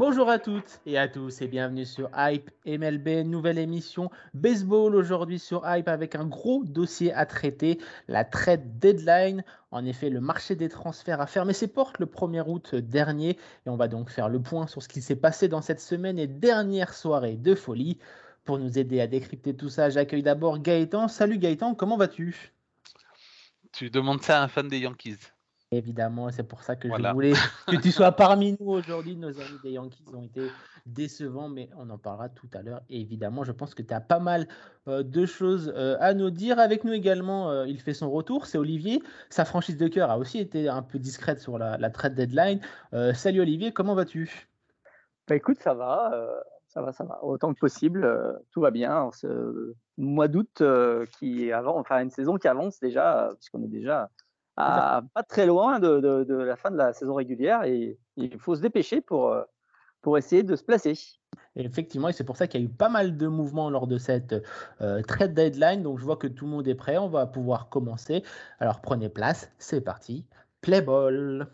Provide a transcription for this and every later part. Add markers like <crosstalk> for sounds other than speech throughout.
Bonjour à toutes et à tous et bienvenue sur Hype MLB, nouvelle émission baseball aujourd'hui sur Hype avec un gros dossier à traiter, la trade deadline. En effet, le marché des transferts a fermé ses portes le 1er août dernier et on va donc faire le point sur ce qui s'est passé dans cette semaine et dernière soirée de folie. Pour nous aider à décrypter tout ça, j'accueille d'abord Gaëtan. Salut Gaëtan, comment vas-tu? Tu demandes ça à un fan des Yankees Évidemment, c'est pour ça que je voulais <laughs> que tu sois parmi nous aujourd'hui. Nos amis des Yankees ont été décevants, mais on en parlera tout à l'heure. Et évidemment, je pense que tu as pas mal euh, de choses euh, à nous dire. Avec nous également, euh, il fait son retour, c'est Olivier. Sa franchise de cœur a aussi été un peu discrète sur la, trade deadline. salut Olivier, comment vas-tu? Bah Écoute, ça va. ça va, ça va. Autant que possible, tout va bien. ce mois d'août qui avant, enfin une saison qui avance déjà, puisqu'on est déjà pas très loin de, la fin de la saison régulière et il faut se dépêcher pour, euh, pour essayer de se placer. effectivement, et c'est pour ça qu'il y a eu pas mal de mouvements lors de cette euh, trade deadline. Donc je vois que tout le monde est prêt, on va pouvoir commencer. Alors prenez place, c'est parti. Play ball.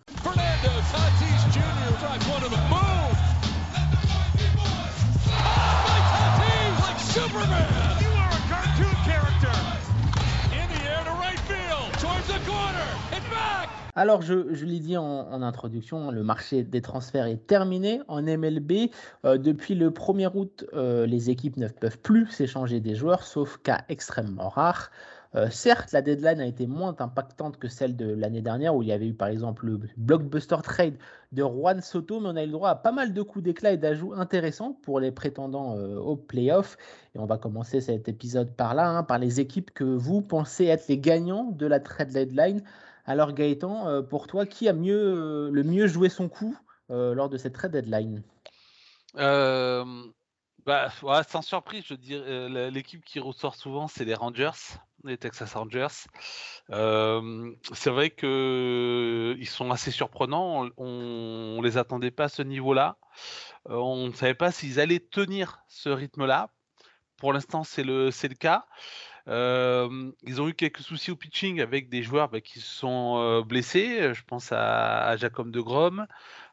Alors, je, l'ai dit en, introduction, le marché des transferts est terminé en MLB. Euh, depuis le 1er août, euh, les équipes ne peuvent plus s'échanger des joueurs, sauf cas extrêmement rares. Euh, certes, la deadline a été moins impactante que celle de l'année dernière, où il y avait eu par exemple le blockbuster trade de Juan Soto, mais on a eu le droit à pas mal de coups d'éclat et d'ajouts intéressants pour les prétendants aux playoffs. Et on va commencer cet épisode par là, hein, par les équipes que vous pensez être les gagnants de la trade deadline. Alors Gaëtan, euh, pour toi, qui a mieux, euh, le mieux joué son coup euh, lors de cette trade deadline? Bah, sans surprise, je dirais, l'équipe qui ressort souvent, c'est les Rangers, les Texas Rangers. c'est vrai qu'ils sont assez surprenants. On, ne les attendait pas à ce niveau-là. on ne savait pas s'ils allaient tenir ce rythme-là. Pour l'instant, c'est le, c'est le cas ils ont eu quelques soucis au pitching avec des joueurs bah, qui se sont blessés. Je pense à, Jacob de Grom.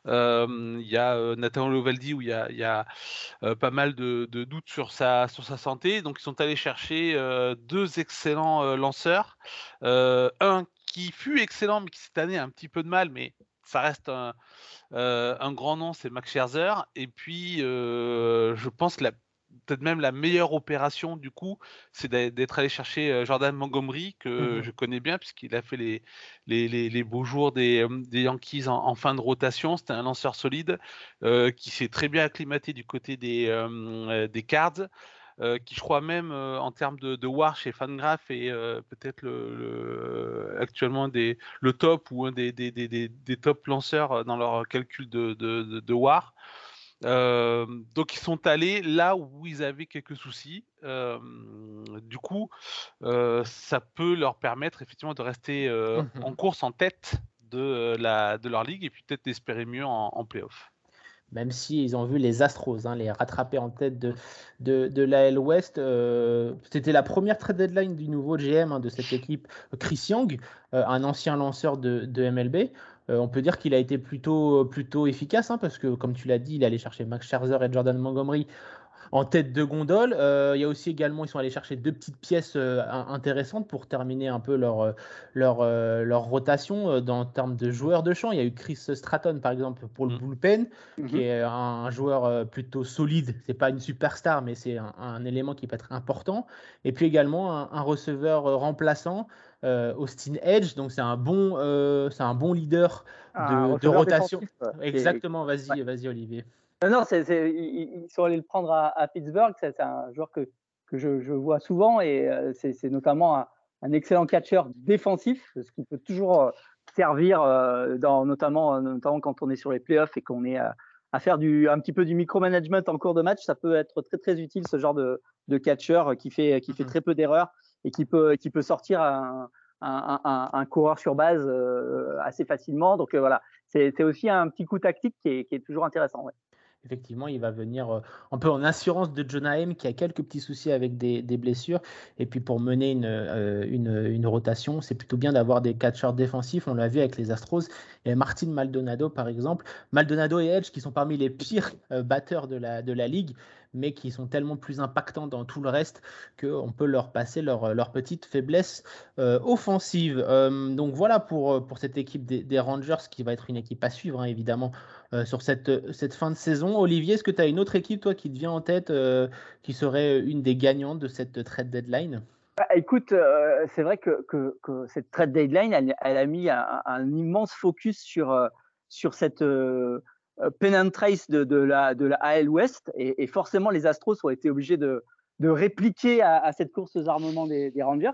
Il y a Nathan Lovaldi où il y a, pas mal de, doutes sur sa, santé. Donc ils sont allés chercher deux excellents lanceurs. un qui fut excellent mais qui cette année a un petit peu de mal, mais ça reste un, un grand nom, c'est Max Scherzer. Et puis, je pense que la peut-être même la meilleure opération du coup, c'est d'être allé chercher euh, Jordan Montgomery que mmh je connais bien puisqu'il a fait les, les, beaux jours des, Yankees en, fin de rotation. C'était un lanceur solide euh, qui s'est très bien acclimaté du côté des, euh, des Cards. qui je crois même en termes de, de, WAR chez Fangraph est peut-être le, actuellement des, le top ou un des, des, des, top lanceurs dans leur calcul de, de, de WAR donc ils sont allés là où ils avaient quelques soucis. du coup, ça peut leur permettre effectivement de rester mmh en course en tête de, la, de leur ligue et puis peut-être d'espérer mieux en, en playoff même si ils ont vu les Astros hein, les rattraper en tête de, de, de l'AL West. C'était la première trade deadline du nouveau GM hein, de cette équipe, Chris Young, un ancien lanceur de, de MLB. Euh, on peut dire qu'il a été plutôt, plutôt efficace, hein, parce que comme tu l'as dit, il allait chercher Max Scherzer et Jordan Montgomery en tête de gondole. Euh, il y a aussi également, ils sont allés chercher deux petites pièces euh, intéressantes pour terminer un peu leur, leur, leur rotation dans en termes de joueurs de champ. Il y a eu Chris Stratton, par exemple, pour le mm. bullpen, qui mm-hmm. est un, joueur plutôt solide. C'est pas une superstar, mais c'est un, élément qui peut être important. Et puis également un receveur remplaçant. Euh, Austin Edge, donc c'est un bon, euh, c'est un bon leader de, rotation. Exactement, vas-y, vas-y Olivier. Non, ils sont allés le prendre à, Pittsburgh. C'est un joueur que, que je, vois souvent et euh, c'est notamment un, excellent catcheur défensif, ce qui peut toujours servir, dans, notamment, notamment quand on est sur les playoffs et qu'on est à, faire du, un petit peu du micromanagement en cours de match. Ça peut être très très utile ce genre de, de catcher qui fait, qui fait mmh très peu d'erreurs et qui peut, qui peut sortir un, un, un, coureur sur base assez facilement. Donc voilà, c'est aussi un petit coup tactique qui est, qui est toujours intéressant. Ouais effectivement, il va venir euh, un peu en assurance de Jonah M qui a quelques petits soucis avec des, blessures. Et puis pour mener euh, une, une, rotation, c'est plutôt bien d'avoir des catcheurs défensifs. On l'a vu avec les Astros. Et Martin Maldonado, par exemple. Maldonado et Edge, qui sont parmi les pires euh, batteurs de la, de la ligue mais qui sont tellement plus impactants dans tout le reste qu'on peut leur passer leur, leur petite faiblesse euh, offensive. Euh, donc voilà pour, euh, pour cette équipe des, Rangers qui va être une équipe à suivre, hein, évidemment, sur cette, cette fin de saison. Olivier, est-ce que tu as une autre équipe, toi, qui te vient en tête, qui serait une des gagnantes de cette trade deadline? Bah, écoute, c'est vrai que, que, cette trade deadline, elle, a mis un, immense focus sur, sur cette, euh, pen and trace de, de, la, de la AL West et, et, forcément les Astros ont été obligés de, de répliquer à, à, cette course aux armements des, des Rangers.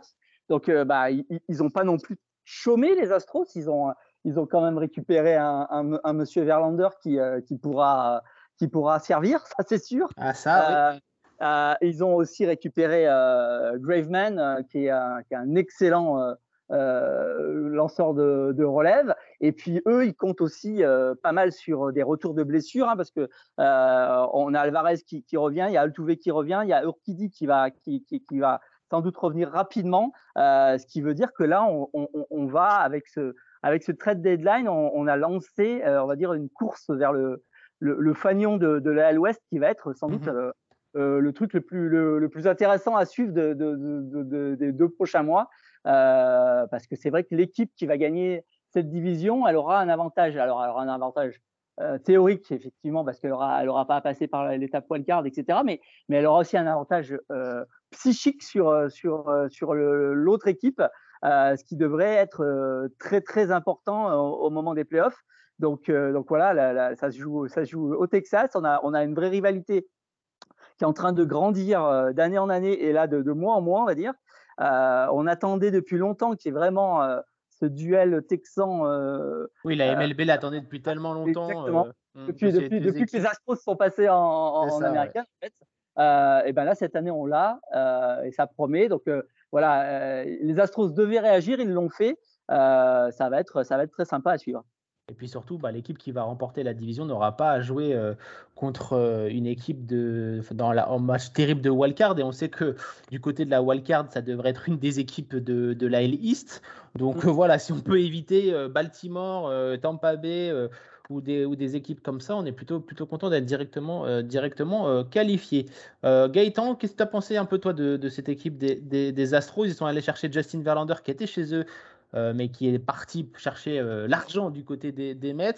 Donc euh, bah, ils n'ont pas non plus chômé les Astros, ils ont, ils ont quand même récupéré un, un, un monsieur Verlander qui, euh, qui, pourra, qui pourra servir, ça c'est sûr. Ah, ça, oui. Euh, ils ont aussi récupéré euh, Graveman, qui est, un, qui est un excellent euh, lanceur de, de, relève. Et puis eux, ils comptent aussi euh, pas mal sur des retours de blessures, hein, parce que euh, on a Alvarez qui, qui, revient, il y a Altuve qui revient, il y a Urquidi qui va, qui, qui, qui va sans doute revenir rapidement, ce qui veut dire que là, on, on, on, va avec ce avec ce trade deadline, on, on a lancé, on va dire, une course vers le le, le fanion de, de l'Ouest Ouest qui va être sans doute mmh euh, le truc le plus, le, le, plus intéressant à suivre de, de, de, des deux prochains mois. Euh, parce que c'est vrai que l'équipe qui va gagner cette division, elle aura un avantage. Alors, elle aura un avantage euh, théorique, effectivement, parce qu'elle aura, elle aura pas à passer par l'étape wildcard, etc. Mais, elle aura aussi un avantage euh, psychique sur, l'autre équipe, ce qui devrait être très, très important au, moment des playoffs. Donc, donc voilà, ça, se joue, au Texas. On a, une vraie rivalité qui est en train de grandir d'année en année et là de mois en mois, on va dire. Euh, on attendait depuis longtemps qu'il y ait vraiment euh, ce duel texan. Euh, oui, la MLB l'attendait depuis tellement longtemps. Exactement. Hmm, depuis, depuis, depuis que les Astros sont passés en, en, américain, en fait. et ben là, cette année, on l'a et ça promet. Donc voilà, les Astros devaient réagir, ils l'ont fait. ça, va être, ça va être très sympa à suivre. Et puis surtout, bah, l'équipe qui va remporter la division n'aura pas à jouer euh, contre euh, une équipe de, dans la, en match terrible de wildcard. Et on sait que du côté de la wildcard, ça devrait être une des équipes de, de la L East. Donc mm. voilà, si on peut éviter euh, Baltimore, Tampa Bay ou, des, ou des équipes comme ça, on est plutôt, plutôt content d'être directement, directement qualifié. Gaëtan, qu'est-ce que tu as pensé un peu toi de, de cette équipe des, des, des Astros? Ils sont allés chercher Justin Verlander qui était chez eux euh, mais qui est parti chercher euh, l'argent du côté des, des Mets.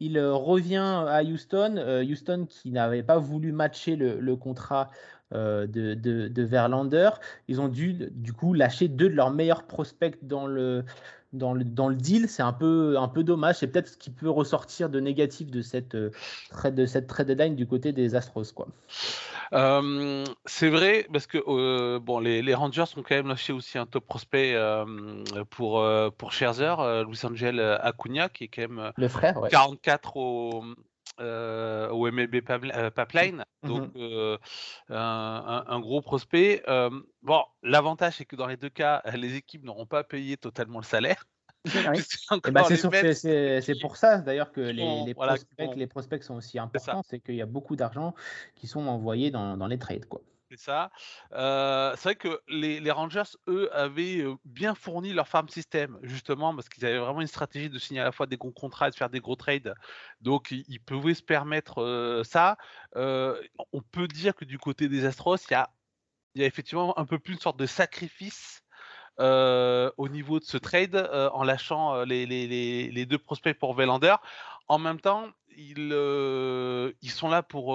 Il euh, revient à Houston, Houston qui n'avait pas voulu matcher le, contrat de, de, Verlander. Ils ont dû du coup lâcher deux de leurs meilleurs prospects dans le, dans le, dans le deal. C'est un peu, un peu dommage. C'est peut-être ce qui peut ressortir de négatif de cette, de cette trade deadline du côté des Astros. Quoi c'est vrai parce que bon, les, les, Rangers ont quand même lâché aussi un top prospect pour pour Scherzer, Louis Angel Acuna qui est quand même le frère, 44 au au MLB Pipeline, mmh donc un, un, gros prospect. bon, l'avantage c'est que dans les deux cas, <laughs> les équipes n'auront pas payé totalement le salaire. <laughs> Eh ben, c'est pour ça d'ailleurs que les, les, prospects, les, prospects, sont aussi importants, c'est qu'il y a beaucoup d'argent qui sont envoyés dans, dans les trades. Quoi. Ça. Euh, c'est vrai que les, Rangers, eux, avaient euh, bien fourni leur farm system, justement, parce qu'ils avaient vraiment une stratégie de signer à la fois des gros contrats et de faire des gros trades. Donc, ils, pouvaient se permettre euh, ça. on peut dire que du côté des Astros, il y a, effectivement un peu plus une sorte de sacrifice au niveau de ce trade en lâchant les, deux prospects pour Velander. En même temps, ils, ils sont là pour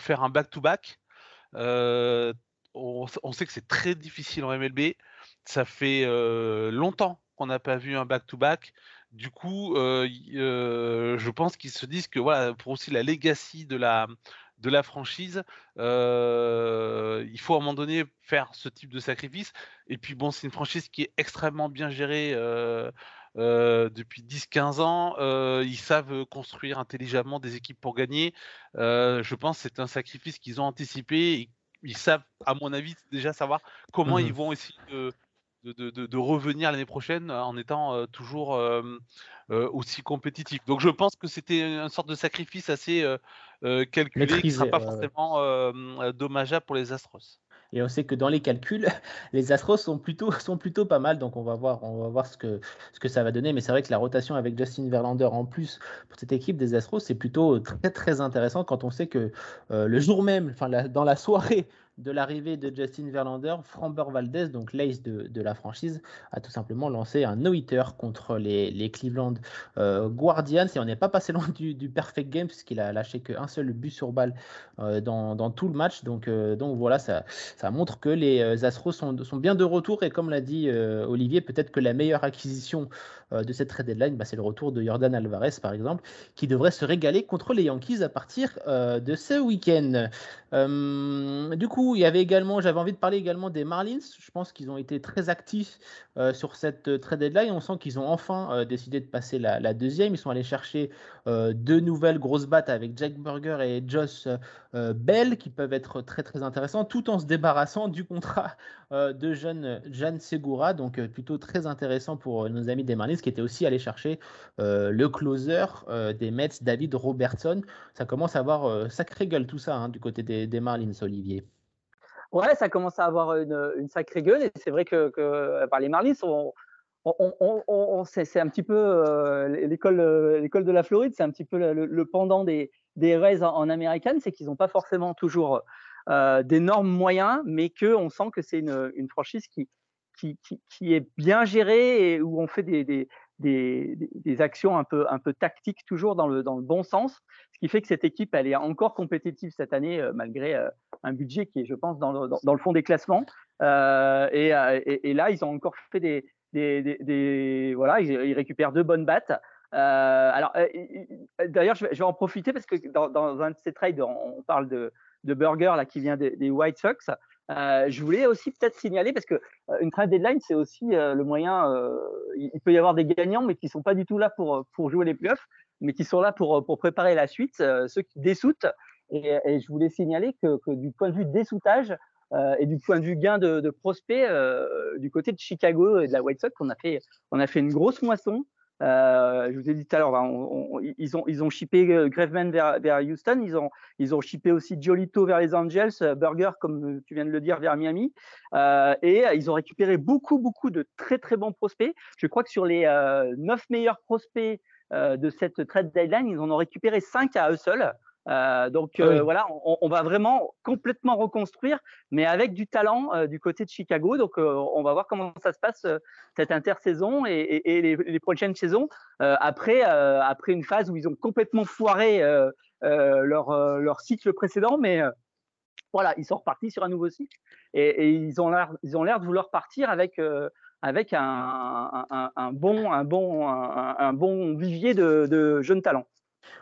faire un back-to-back. On, sait que c'est très difficile en MLB. Ça fait longtemps qu'on n'a pas vu un back-to-back. Du coup, je pense qu'ils se disent que voilà, pour aussi la legacy de la, de la franchise, il faut à un moment donné faire ce type de sacrifice. Et puis bon, c'est une franchise qui est extrêmement bien gérée depuis 10-15 ans. ils savent construire intelligemment des équipes pour gagner. je pense que c'est un sacrifice qu'ils ont anticipé. ils savent, à mon avis, déjà savoir comment mmh ils vont essayer de, de, revenir l'année prochaine en étant toujours aussi compétitif. Donc je pense que c'était une sorte de sacrifice assez calculé qui ne sera pas forcément dommageable pour les Astros. Et on sait que dans les calculs, <laughs> les Astros sont plutôt, sont plutôt pas mal. Donc on va voir, ce, que, ce que ça va donner. Mais c'est vrai que la rotation avec Justin Verlander en plus pour cette équipe des Astros, c'est plutôt très très intéressant quand on sait que le jour même, enfin dans la soirée de l'arrivée de Justin Verlander, Framber Valdez, donc l'ace de, la franchise, a tout simplement lancé un no-hitter contre les, Cleveland euh, Guardians. Et on n'est pas passé <laughs> loin du, perfect game, puisqu'il a lâché qu'un seul but sur balle euh, dans, tout le match. Donc, euh, voilà, ça, montre que les Astros sont, bien de retour. Et comme l'a dit Olivier, peut-être que la meilleure acquisition de cette trade deadline, bah, c'est le retour de Jordan Alvarez, par exemple, qui devrait se régaler contre les Yankees à partir de ce week-end. du coup, il y avait également, j'avais envie de parler également des Marlins. Je pense qu'ils ont été très actifs euh, sur cette euh, trade deadline. On sent qu'ils ont enfin euh, décidé de passer la, deuxième. Ils sont allés chercher deux nouvelles grosses battes avec Jack Burger et Josh Bell qui peuvent être très très intéressants, tout en se débarrassant du contrat de jeune Segura. Donc plutôt très intéressant pour nos amis des Marlins qui étaient aussi allés chercher le closer des Mets, David Robertson. Ça commence à avoir sacré gueule tout ça hein, du côté des, Marlins, Olivier. Ouais, ça commence à avoir une, sacrée gueule et c'est vrai que, que les Marlins, on, on, c'est un petit peu euh, l'école, de la Floride, c'est un petit peu le, pendant des, des Rays en, américaine, c'est qu'ils n'ont pas forcément toujours euh, d'énormes moyens, mais qu'on sent que c'est une, une, franchise qui, qui, est bien gérée et où on fait des, des, des, des, actions un peu, un peu tactiques toujours dans le, dans le bon sens, ce qui fait que cette équipe, elle est encore compétitive cette année, euh, malgré euh, un budget qui est, je pense, dans le, dans, le fond des classements. Euh, et, et, là, ils ont encore fait des, des, voilà, ils, récupèrent deux bonnes battes. alors, d'ailleurs, je, vais en profiter parce que dans, un de ces trades, on, parle de, de Burger là, qui vient des, White Sox. Euh, je voulais aussi peut-être signaler, parce que euh, une trade deadline, c'est aussi euh, le moyen, il peut y avoir des gagnants, mais qui ne sont pas du tout là pour, pour jouer les playoffs, mais qui sont là pour, pour préparer la suite, ceux qui dessoutent. Et, je voulais signaler que, que, du point de vue dessoutage et du point de vue gain de, de prospects, du côté de Chicago et de la White Sox, on a fait, on a fait une grosse moisson. Euh, je vous ai dit tout à l'heure, ils ont ils ont shippé euh, Graveman vers, Houston, ils ont ils shippé aussi Jolito vers les Angels, euh, Burger comme tu viens de le dire vers Miami, et ils ont récupéré beaucoup beaucoup de très très bons prospects. Je crois que sur les neuf meilleurs prospects de cette trade deadline, ils en ont récupéré cinq à eux seuls. Euh, donc ah voilà, on, va vraiment complètement reconstruire, mais avec du talent du côté de Chicago. Donc on va voir comment ça se passe cette intersaison et, les, prochaines saisons après après une phase où ils ont complètement foiré leur leur cycle précédent, mais voilà, ils sont repartis sur un nouveau cycle et, ils ont l'air ils ont l'air de vouloir partir avec avec un, un, bon un bon un, bon vivier de, de jeunes talents.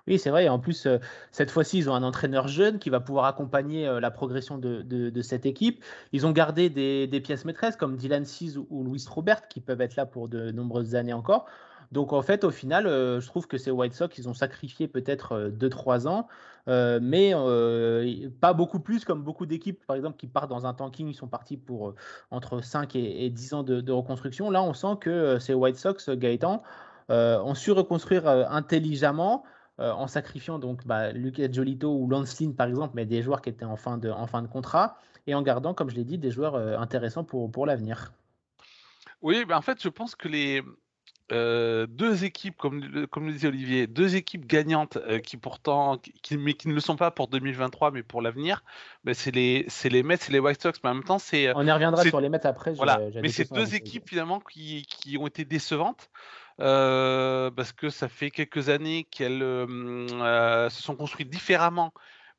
Oui, c'est vrai. Et en plus, euh, cette fois-ci, ils ont un entraîneur jeune qui va pouvoir accompagner euh, la progression de, cette équipe. Ils ont gardé des, pièces maîtresses comme Dylan Seas ou, Louis Robert qui peuvent être là pour de nombreuses années encore. Donc en fait, au final, euh, je trouve que ces White Sox, ils ont sacrifié peut-être 2-3 ans, mais pas beaucoup plus comme beaucoup d'équipes, par exemple, qui partent dans un tanking, ils sont partis pour entre 5 et, 10 ans de, de, reconstruction. Là, on sent que ces White Sox, Gaëtan, ont su reconstruire intelligemment. Euh, en sacrifiant donc bah, Lucas Jolito ou Lance par exemple, mais des joueurs qui étaient en fin de, en fin de contrat, et en gardant, comme je l'ai dit, des joueurs euh, intéressants pour, pour l'avenir. Oui, ben en fait, je pense que les euh, deux équipes, comme, comme le disait Olivier, deux équipes gagnantes qui pourtant, qui, mais qui ne le sont pas pour 2023, mais pour l'avenir, ben c'est les, c'est les Mets et les White Sox. Mais en même temps, c'est. On y reviendra sur les Mets après. Voilà. Mais c'est deux équipes finalement qui, qui, ont été décevantes. Euh, parce que ça fait quelques années qu'elles euh, se sont construites différemment,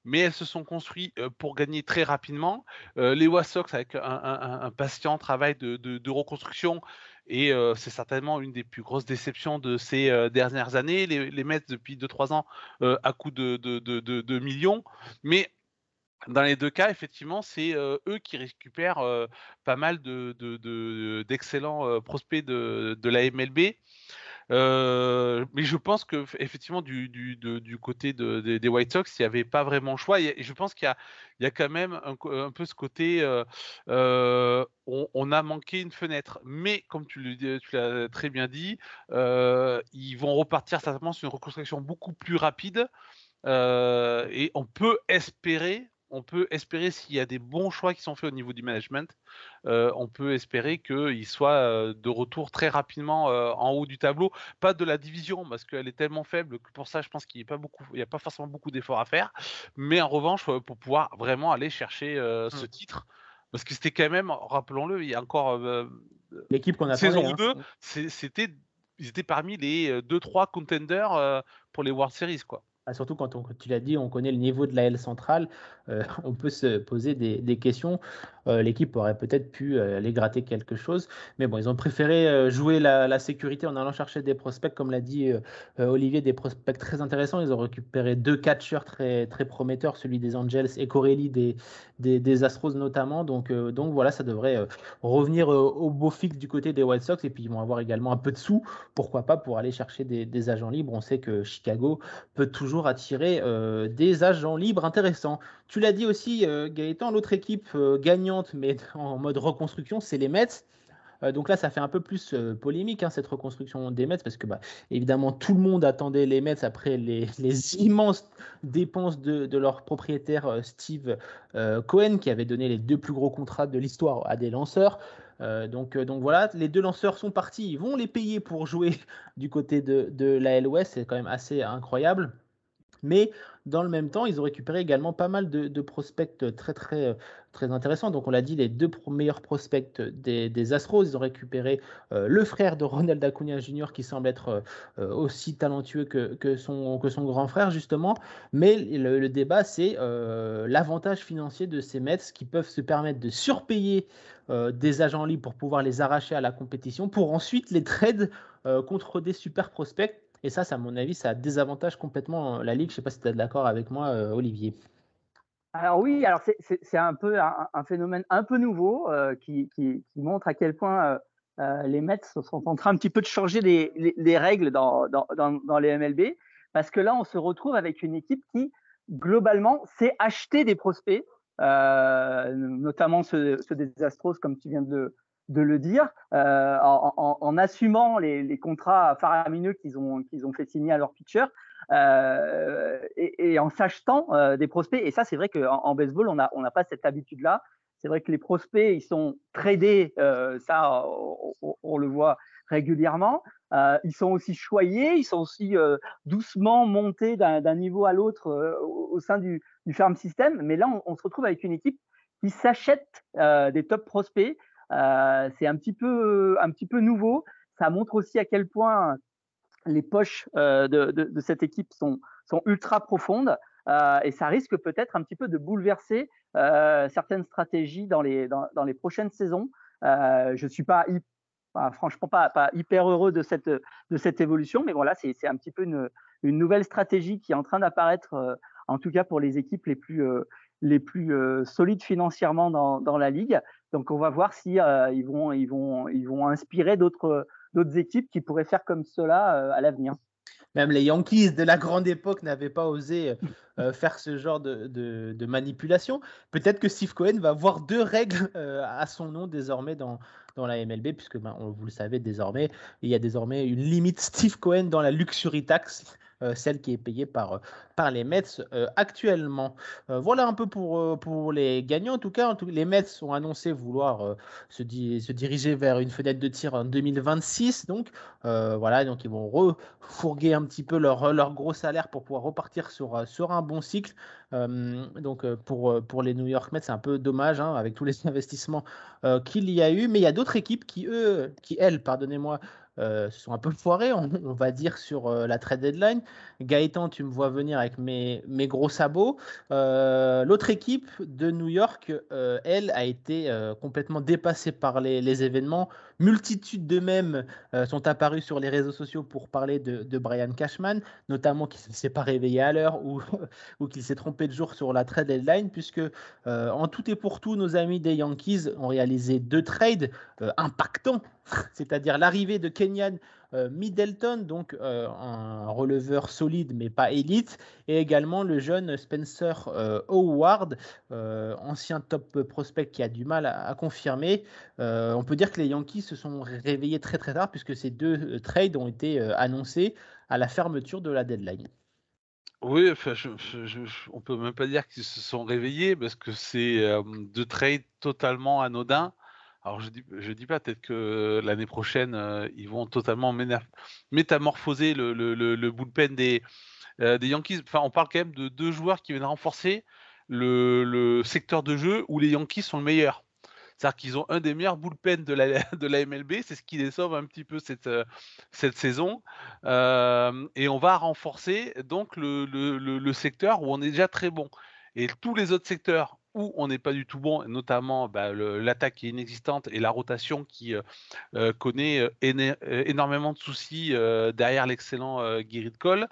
mais elles se sont construites pour gagner très rapidement. les Wassox, avec un, patient travail de, reconstruction, et c'est certainement une des plus grosses déceptions de ces dernières années. Les, les Mets, depuis 2-3 ans, à coup de, de, millions. Mais dans les deux cas, effectivement, c'est eux qui récupèrent pas mal d'excellents prospects de, la MLB. Mais je pense que effectivement du, côté de, des White Sox, il n'y avait pas vraiment le choix. Et je pense qu'il y a, quand même un, peu ce côté, on, a manqué une fenêtre. Mais comme tu l'as très bien dit, ils vont repartir certainement sur une reconstruction beaucoup plus rapide. et on peut espérer on peut espérer s'il y a des bons choix qui sont faits au niveau du management, euh, on peut espérer qu'il soit euh, de retour très rapidement euh, en haut du tableau, pas de la division parce qu'elle est tellement faible que pour ça je pense qu'il n'y a pas beaucoup, il a pas forcément beaucoup d'efforts à faire, mais en revanche pour pouvoir vraiment aller chercher ce mmh. titre, parce que c'était quand même, rappelons-le, il y a encore l'équipe qu'on a saison 2, hein. c'était ils étaient parmi les 2-3 contenders pour les World Series quoi. Ah, surtout quand, tu l'as dit, on connaît le niveau de la L centrale, euh, <laughs> on peut se poser des, questions. Euh, l'équipe aurait peut-être pu euh, aller gratter quelque chose, mais bon, ils ont préféré jouer la, sécurité en allant chercher des prospects, comme l'a dit Olivier, des prospects très intéressants. Ils ont récupéré deux catcheurs très, prometteurs, celui des Angels et Corelli des, Astros notamment. Donc, donc voilà, ça devrait revenir au beau fixe du côté des White Sox, et puis ils vont avoir également un peu de sous, pourquoi pas, pour aller chercher des, agents libres. On sait que Chicago peut toujours attirer euh, des agents libres intéressants. Tu l'as dit aussi, euh, Gaëtan, l'autre équipe euh, mais <laughs> en mode reconstruction, c'est les Mets. donc là, ça fait un peu plus polémique, hein, cette reconstruction des Mets, parce que bah, évidemment, tout le monde attendait les Mets après les, <laughs> immenses dépenses de, leur propriétaire Steve Cohen, qui avait donné les deux plus gros contrats de l'histoire à des lanceurs. donc, donc voilà, les deux lanceurs sont partis, ils vont les payer pour jouer <laughs> du côté de la LOS, c'est quand même assez incroyable. Mais dans le même temps, ils ont récupéré également pas mal de, prospects très, très, très intéressants. Donc, on l'a dit, les deux meilleurs prospects des, Astros, ils ont récupéré euh, le frère de Ronald Acuna Jr., qui semble être euh, aussi talentueux que, son, grand frère, justement. Mais le, débat, c'est euh, l'avantage financier de ces Mets qui peuvent se permettre de surpayer des agents libres pour pouvoir les arracher à la compétition, pour ensuite les trade contre des super prospects et ça, à mon avis, ça désavantage complètement euh, la Ligue. Je ne sais pas si tu es d'accord avec moi, euh, Olivier. Alors oui, alors c'est un peu un, phénomène un peu nouveau euh, qui, montre à quel point les Mets sont en train un petit peu de changer les, règles dans, les MLB. Parce que là, on se retrouve avec une équipe qui, globalement, sait acheter des prospects, notamment ceux, ceux, des Astros, comme tu viens de, de le dire, euh, en, assumant les, contrats faramineux qu'ils ont, qu'ils ont fait signer à leurs pitchers euh, et, en s'achetant euh, des prospects. Et ça, c'est vrai qu'en en baseball, on n'a on pas cette habitude-là. C'est vrai que les prospects, ils sont tradés, ça, on, le voit régulièrement. ils sont aussi choyés, ils sont aussi doucement montés d'un niveau à l'autre au, sein du, du farm system. Mais là, on, se retrouve avec une équipe qui s'achète des top prospects, euh, c'est un petit peu un petit peu nouveau. Ça montre aussi à quel point les poches euh, de, de, cette équipe sont, sont ultra profondes euh, et ça risque peut-être un petit peu de bouleverser euh, certaines stratégies dans les, dans, les prochaines saisons. Euh, je suis pas, franchement pas, pas, hyper heureux de cette, de cette évolution, mais voilà, c'est un petit peu une, une, nouvelle stratégie qui est en train d'apparaître, en tout cas pour les équipes les plus, les plus solides financièrement dans, dans la ligue. Donc on va voir si euh, ils vont ils vont ils vont inspirer d'autres d'autres équipes qui pourraient faire comme cela euh, à l'avenir. Même les Yankees de la grande époque n'avaient pas osé euh, faire ce genre de, manipulation. Peut-être que Steve Cohen va avoir deux règles à son nom désormais dans, dans la MLB, puisque ben, vous le savez désormais, il y a désormais une limite Steve Cohen dans la luxury tax. Euh, celle qui est payée par, euh, par les Mets euh, actuellement. voilà un peu pour, pour les gagnants. En tout cas, les Mets ont annoncé vouloir se, diriger vers une fenêtre de tir en 2026. Donc voilà, donc ils vont refourguer un petit peu leur, leur gros salaire pour pouvoir repartir sur, sur un bon cycle. donc pour, pour les New York Mets, c'est un peu dommage hein, avec tous les <laughs> investissements qu'il y a eu. Mais il y a d'autres équipes qui, eux, qui elles, pardonnez-moi, se sont un peu foirés, on, va dire, sur la trade deadline. Gaëtan, tu me vois venir avec mes, mes gros sabots. L'autre équipe de New York, elle, a été complètement dépassée par les, les événements. Multitude de mèmes sont apparus sur les réseaux sociaux pour parler de, Brian Cashman, notamment qu'il ne s'est pas réveillé à l'heure ou, <laughs> qu'il s'est trompé de jour sur la trade deadline, puisque en tout et pour tout, nos amis des Yankees ont réalisé deux trades impactants, <laughs> c'est-à-dire l'arrivée de Kenyan Middleton, donc un releveur solide mais pas élite, et également le jeune Spencer Howard, ancien top prospect qui a du mal à, confirmer. on peut dire que les Yankees se sont réveillés très très tard puisque ces deux trades ont été annoncés à la fermeture de la deadline. Oui, enfin, je, on peut même pas dire qu'ils se sont réveillés parce que c'est deux trades totalement anodins. Alors je dis, dis pas peut-être que l'année prochaine ils vont totalement métamorphoser le, bullpen des, des Yankees. Enfin, on parle quand même de deux joueurs qui viennent renforcer le, secteur de jeu où les Yankees sont le meilleur. C'est-à-dire qu'ils ont un des meilleurs bullpen de la, <laughs> MLB, c'est ce qui les sauve un petit peu cette, euh, saison. Euh, et on va renforcer donc le, secteur où on est déjà très bon. Et tous les autres secteurs où on n'est pas du tout bon, notamment bah, l'attaque qui est inexistante et la rotation qui euh, connaît énormément de soucis derrière l'excellent Gerrit Cole,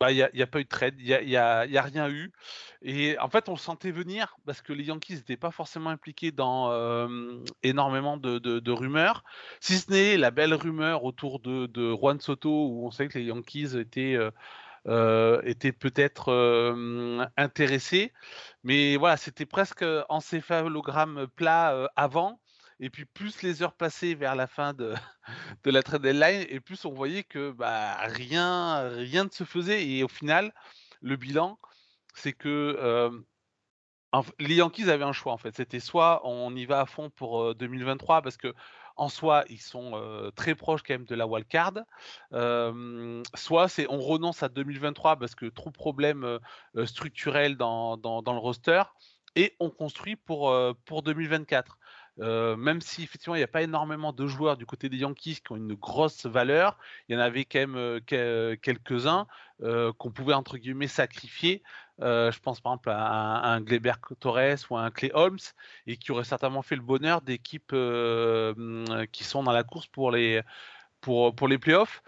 bah, il n'y a, pas eu de trade, il n'y a, rien eu. Et en fait, on sentait venir parce que les Yankees n'étaient pas forcément impliqués dans énormément de, rumeurs, si ce n'est la belle rumeur autour de, Juan Soto où on savait que les Yankees étaient, étaient peut-être intéressés. Mais voilà, c'était presque encéphalogramme plat avant. Et puis plus les heures passaient vers la fin de, <laughs> de la trade deadline, et plus on voyait que bah, rien, rien ne se faisait. Et au final, le bilan, c'est que les Yankees avaient un choix en fait. C'était soit on y va à fond pour 2023 parce que en soi ils sont très proches quand même de la wildcard, soit c'est on renonce à 2023 parce que trop structurels dans, dans, dans, le roster et on construit pour, pour 2024 même si effectivement il n'y a pas énormément de joueurs du côté des Yankees qui ont une grosse valeur, il y en avait quand même quelques-uns qu'on pouvait entre guillemets sacrifier. je pense par exemple à, un Gleber Torres ou à un Clay Holmes et qui auraient certainement fait le bonheur d'équipes qui sont dans la course pour les, pour, pour les playoffs.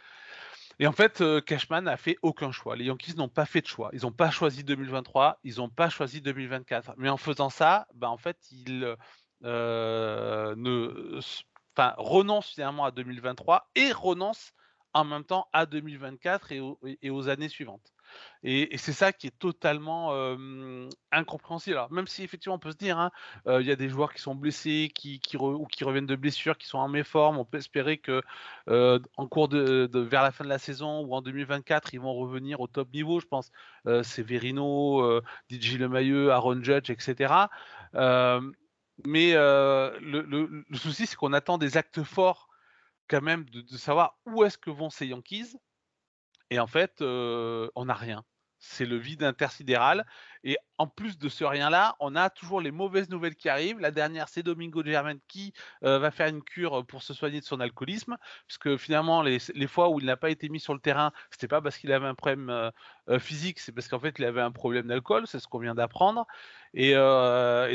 Et en fait, Cashman n'a fait aucun choix. Les Yankees n'ont pas fait de choix. Ils n'ont pas choisi 2023, ils n'ont pas choisi 2024. Mais en faisant ça, bah, en fait, ils, euh, ne, enfin, renonce finalement à 2023 et renonce en même temps à 2024 et, aux années suivantes. Et, c'est ça qui est totalement incompréhensible. Même si effectivement on peut se dire, hein, il y a des joueurs qui sont blessés, qui, ou qui reviennent de blessures, qui sont en méforme, on peut espérer que en cours de, vers la fin de la saison ou en 2024, ils vont revenir au top niveau. Je pense Severino, DJ Lemailleux, Aaron Judge, etc. Mais le, souci, c'est qu'on attend des actes forts quand même de, savoir où est-ce que vont ces Yankees. Et en fait, on n'a rien c'est le vide intersidéral. Et en plus de ce rien-là, on a toujours les mauvaises nouvelles qui arrivent. La dernière, c'est Domingo Germain qui euh, va faire une cure pour se soigner de son alcoolisme, puisque finalement, les, fois où il n'a pas été mis sur le terrain, c'était pas parce qu'il avait un problème euh, euh, physique, c'est parce qu'en fait, il avait un problème d'alcool, c'est ce qu'on vient d'apprendre. Et,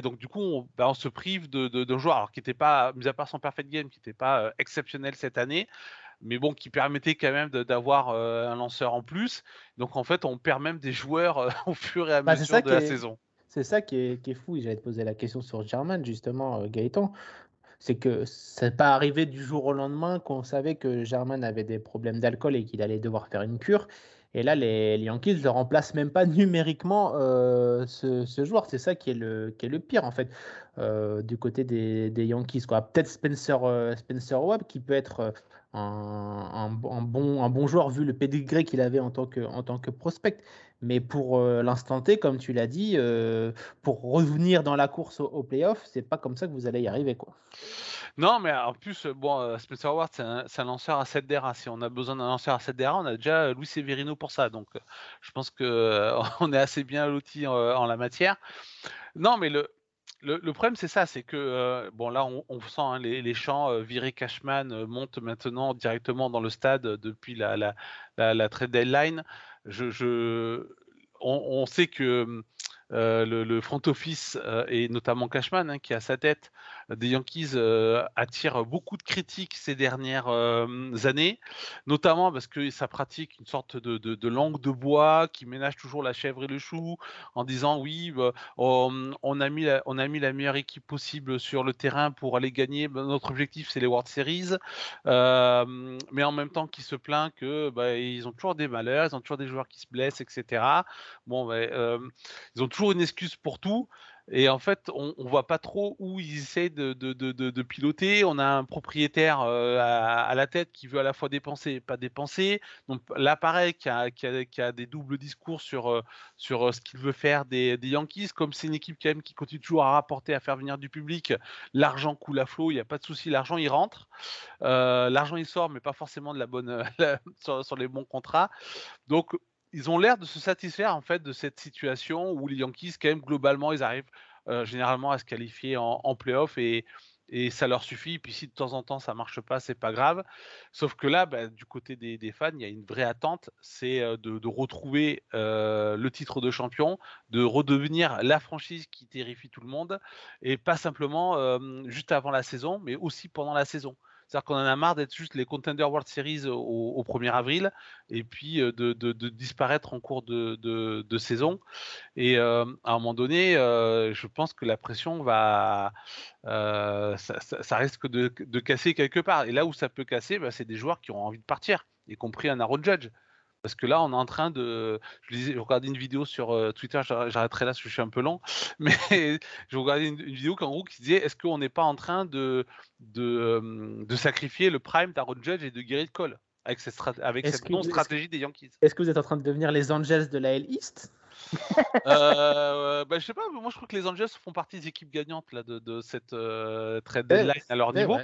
donc, du coup, on, bah, se prive de, de, joueurs, alors qui n'étaient pas, mis à part son perfect game, qui n'était pas exceptionnel cette année mais bon, qui permettait quand même d'avoir euh, un lanceur en plus. Donc en fait, on perd même des joueurs euh, <laughs> au fur et à bah, mesure de la saison. C'est ça qui est, qui est fou. J'allais te poser la question sur German, justement, euh, Gaëtan. C'est que ça n'est pas arrivé du jour au lendemain qu'on savait que German avait des problèmes d'alcool et qu'il allait devoir faire une cure. Et là, les, Yankees ne remplacent même pas numériquement ce, joueur. C'est ça qui est, le, qui est le pire, en fait, du côté des, des Yankees. Peut-être Spencer, Spencer Webb, qui peut être un, bon, un bon joueur vu le pédigré qu'il avait en tant que, en tant que prospect. Mais pour euh, l'instant T, comme tu l'as dit, euh, pour revenir dans la course au, playoff, c'est pas comme ça que vous allez y arriver. quoi. Non, mais en plus, bon, euh, Spencer Ward, c'est un, lanceur à 7 DRA. Si on a besoin d'un lanceur à 7 DRA, on a déjà Louis Severino pour ça. Donc, je pense qu'on <laughs> est assez bien loti en, en, la matière. Non, mais le, le, problème, c'est ça, c'est que bon là, on, sent hein, les, les, champs virer Cashman montent maintenant directement dans le stade depuis la, la, la, trade deadline. Je, on, sait que euh, le, front office euh, et notamment Cashman hein, qui a sa tête des Yankees euh, attire beaucoup de critiques ces dernières années, notamment parce que ça pratique une sorte de, langue de bois qui ménage toujours la chèvre et le chou en disant oui, bah, on, a mis la, meilleure équipe possible sur le terrain pour aller gagner. Bah, notre objectif c'est les World Series, mais en même temps qui se plaint que bah, ils ont toujours des malheurs, ils ont toujours des joueurs qui se blessent, etc. Bon, ils ont toujours une excuse pour tout. Et en fait, on, ne voit pas trop où ils essaient de, piloter. On a un propriétaire euh, à, la tête qui veut à la fois dépenser et pas dépenser. Donc là, pareil, qui a, a, des doubles discours sur, euh, euh, ce qu'il veut faire des, Yankees. Comme c'est une équipe quand même qui continue toujours à rapporter, à faire venir du public, l'argent coule à flot, il n'y a pas de souci, l'argent il rentre. l'argent il sort, mais pas forcément de la bonne, <laughs> sur, sur les bons contrats. Donc ils ont l'air de se satisfaire en fait de cette situation où les Yankees, quand même, globalement, ils arrivent euh, généralement à se qualifier en, playoff et, et, ça leur suffit. Puis si de temps en temps ça marche pas, c'est pas grave. Sauf que là, bah, du côté des, fans, il y a une vraie attente, c'est euh, de, retrouver euh, le titre de champion, de redevenir la franchise qui terrifie tout le monde et pas simplement juste avant la saison, mais aussi pendant la saison. C'est-à-dire qu'on en a marre d'être juste les Contender World Series au, 1er avril et puis euh, de, disparaître en cours de, saison. Et euh, à un moment donné, euh, je pense que la pression va. ça, risque de, casser quelque part. Et là où ça peut casser, bah, c'est des joueurs qui ont envie de partir, y compris un Aaron Judge. Parce que là, on est en train de. Je, regardais une vidéo sur euh, Twitter, j'arrêterai là parce que je suis un peu long. <laughs> Mais <laughs> je regardais une, vidéo gros qui disait est-ce qu'on n'est pas en train de, de, euh, de sacrifier le prime d'Aaron Judge et de Gary Cole avec cette, avec cette non-stratégie des Yankees? Est-ce que vous êtes en train de devenir les Angels de la L East? Euh, bah, je sais pas, moi je crois que les Angels font partie des équipes gagnantes là, de, cette euh, trade deadline à leur niveau.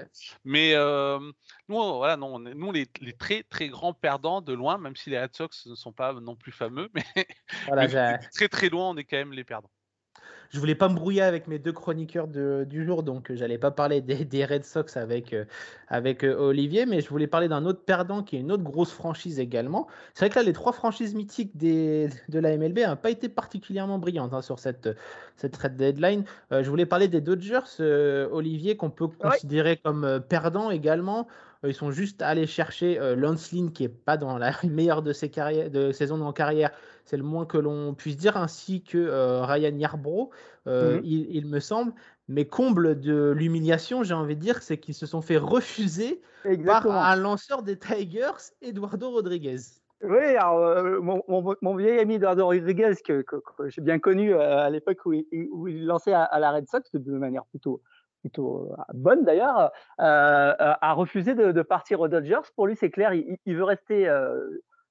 Mais euh, nous, voilà, non, nous les, les, très très grands perdants de loin, même si les Red Sox ne sont pas non plus fameux, <laughs> mais, mais très très loin, on est quand même les perdants je voulais pas me brouiller avec mes deux chroniqueurs du jour, donc j'allais pas parler des, Red Sox avec, euh, avec euh, Olivier, mais je voulais parler d'un autre perdant qui est une autre grosse franchise également. C'est vrai que là, les trois franchises mythiques des, de la MLB n'ont pas été particulièrement brillantes hein, sur cette, cette trade deadline. Euh, je voulais parler des Dodgers, Olivier, qu'on peut considérer comme perdant également. Ils sont juste allés chercher Lance Lynn, qui est pas dans la <laughs> meilleure de ses carrières, de saisons en carrière, c'est le moins que l'on puisse dire, ainsi que euh, Ryan Yarbrough, euh, mhm. il, me semble. Mais comble de l'humiliation, j'ai envie de dire, c'est qu'ils se sont fait refuser par un lanceur des Tigers, Eduardo Rodriguez. Oui, alors, euh, mon, vieil ami Eduardo Rodriguez, que, j'ai bien connu à l'époque où, il lançait à, la Red Sox de manière plutôt, plutôt bonne d'ailleurs, a refusé de, partir aux Dodgers. Pour lui, c'est clair, il, il veut rester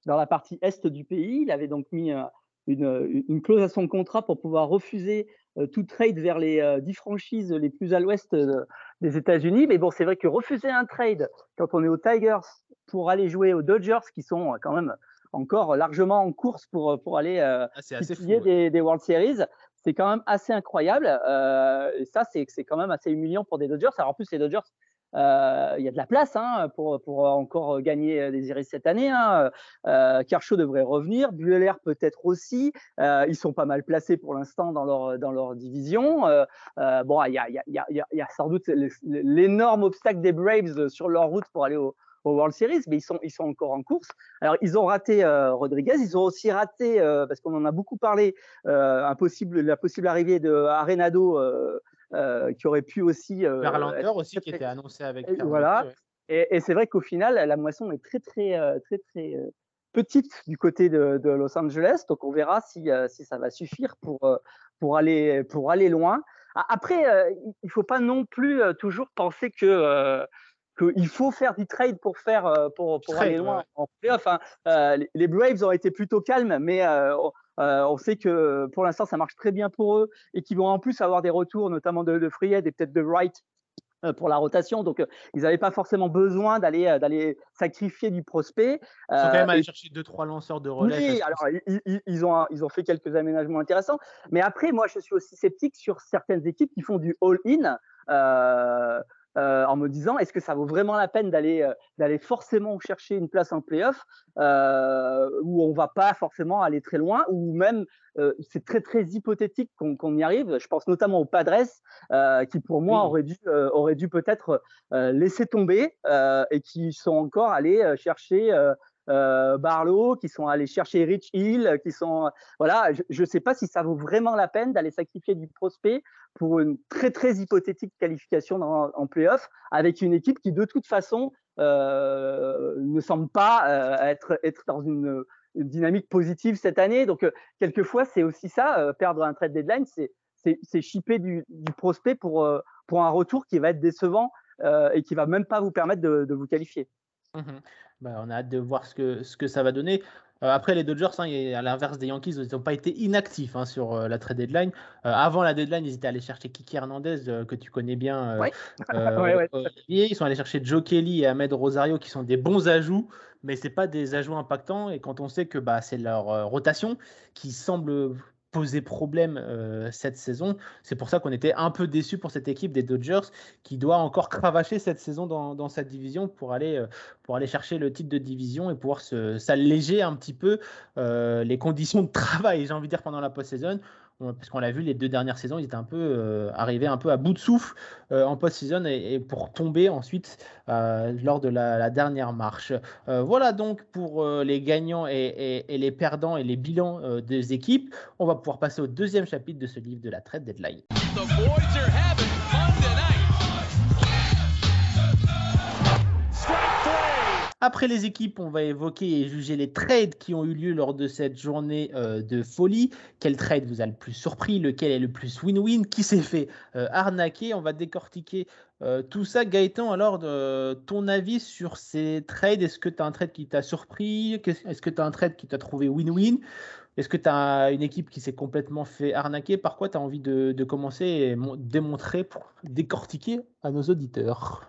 dans la partie est du pays. Il avait donc mis euh, une, une, clause à son contrat pour pouvoir refuser euh, tout trade vers les euh, dix franchises les plus à l'ouest des États-Unis. Mais bon, c'est vrai que refuser un trade quand on est aux Tigers pour aller jouer aux Dodgers, qui sont quand même encore largement en course pour, pour aller euh, ah, des, des, World Series, c'est quand même assez incroyable. et ça, c'est quand même assez humiliant pour des Dodgers. Alors en plus, les Dodgers, euh, il y a de la place hein, pour, pour, encore gagner des iris cette année. Hein. Euh, Kershaw devrait revenir, Bueller peut-être aussi. Euh, ils sont pas mal placés pour l'instant dans leur, dans leur division. bon, il y a, sans doute l'énorme obstacle des Braves sur leur route pour aller au, au World Series, mais ils sont, ils sont encore en course. Alors, ils ont raté Rodriguez, ils ont aussi raté, parce qu'on en a beaucoup parlé, impossible, la possible arrivée de Arenado euh, qui aurait pu aussi. Euh, Verlander aussi qui était annoncé avec. Et, voilà. Et, c'est vrai qu'au final, la moisson est très très euh, très très, petite du côté de, Los Angeles. Donc on verra si, si ça va suffire pour, pour, aller, pour aller loin. Après, il ne faut pas non plus toujours penser que qu'il faut faire du trade pour faire pour, pour aller loin en playoff. Hein. les Braves ont été plutôt calmes, mais euh, on sait que pour l'instant, ça marche très bien pour eux et qu'ils vont en plus avoir des retours, notamment de, de et peut-être de Wright euh, pour la rotation. Donc, euh, ils n'avaient pas forcément besoin d'aller euh, d'aller sacrifier du prospect. Ils sont quand même allés chercher deux trois lanceurs de relais. Oui, alors ils, ils, ont ils ont fait quelques aménagements intéressants. Mais après, moi, je suis aussi sceptique sur certaines équipes qui font du all-in. Euh, euh, en me disant est-ce que ça vaut vraiment la peine d'aller euh, d'aller forcément chercher une place en playoff euh, où on va pas forcément aller très loin ou même euh, c'est très très hypothétique qu'on y arrive. Je pense notamment aux Padres qui pour moi oui. auraient dû auraient dû peut-être laisser tomber et qui sont encore allés chercher euh, Barlow, qui sont allés chercher Rich Hill, qui sont voilà, je ne sais pas si ça vaut vraiment la peine d'aller sacrifier du prospect pour une très très hypothétique qualification dans, en playoff avec une équipe qui de toute façon euh, ne semble pas euh, être dans une, dynamique positive cette année. Donc quelquefois c'est aussi ça, perdre un trade deadline, c'est c'est chipper du, prospect pour un retour qui va être décevant et qui va même pas vous permettre de vous qualifier. Mmh bah, on a hâte de voir ce que, ce que ça va donner. Euh, après, les Dodgers, hein, à l'inverse des Yankees, ils n'ont pas été inactifs hein, sur euh, la trade deadline. Euh, avant la deadline, ils étaient allés chercher Kiki Hernandez, que tu connais bien. <laughs> Ouais. ouais, ouais. ils sont allés chercher Joe Kelly et Ahmed Rosario, qui sont des bons ajouts, mais ce pas des ajouts impactants. Et quand on sait que bah, c'est leur rotation qui semble poser problème euh, cette saison. C'est pour ça qu'on était un peu déçu pour cette équipe des Dodgers qui doit encore cravacher cette saison dans, dans cette division pour aller, euh, pour aller chercher le titre de division et pouvoir s'alléger un petit peu euh, les conditions de <laughs> travail, j'ai envie de dire, pendant la post-saison parce qu'on l'a vu les deux dernières saisons, ils étaient un peu euh, arrivés un peu à bout de souffle euh, en post-season et, pour tomber ensuite euh, lors de la, dernière marche. Voilà donc pour les gagnants et, les perdants et les bilans des équipes. On va pouvoir passer au deuxième chapitre de ce livre de la trade deadline. Après les équipes, on va évoquer et juger les trades qui ont eu lieu lors de cette journée euh, de folie. Quel trade vous a le plus surpris? Lequel est le plus win-win? Qui s'est fait euh, arnaquer? On va décortiquer euh, tout ça. Gaëtan, alors, ton avis sur ces trades? Est-ce que tu as un trade qui t'a surpris? Est-ce que tu as un trade qui t'a trouvé win-win? Est-ce que tu as une équipe qui s'est complètement fait arnaquer? Par quoi tu as envie de, commencer et démontrer pour décortiquer à nos auditeurs?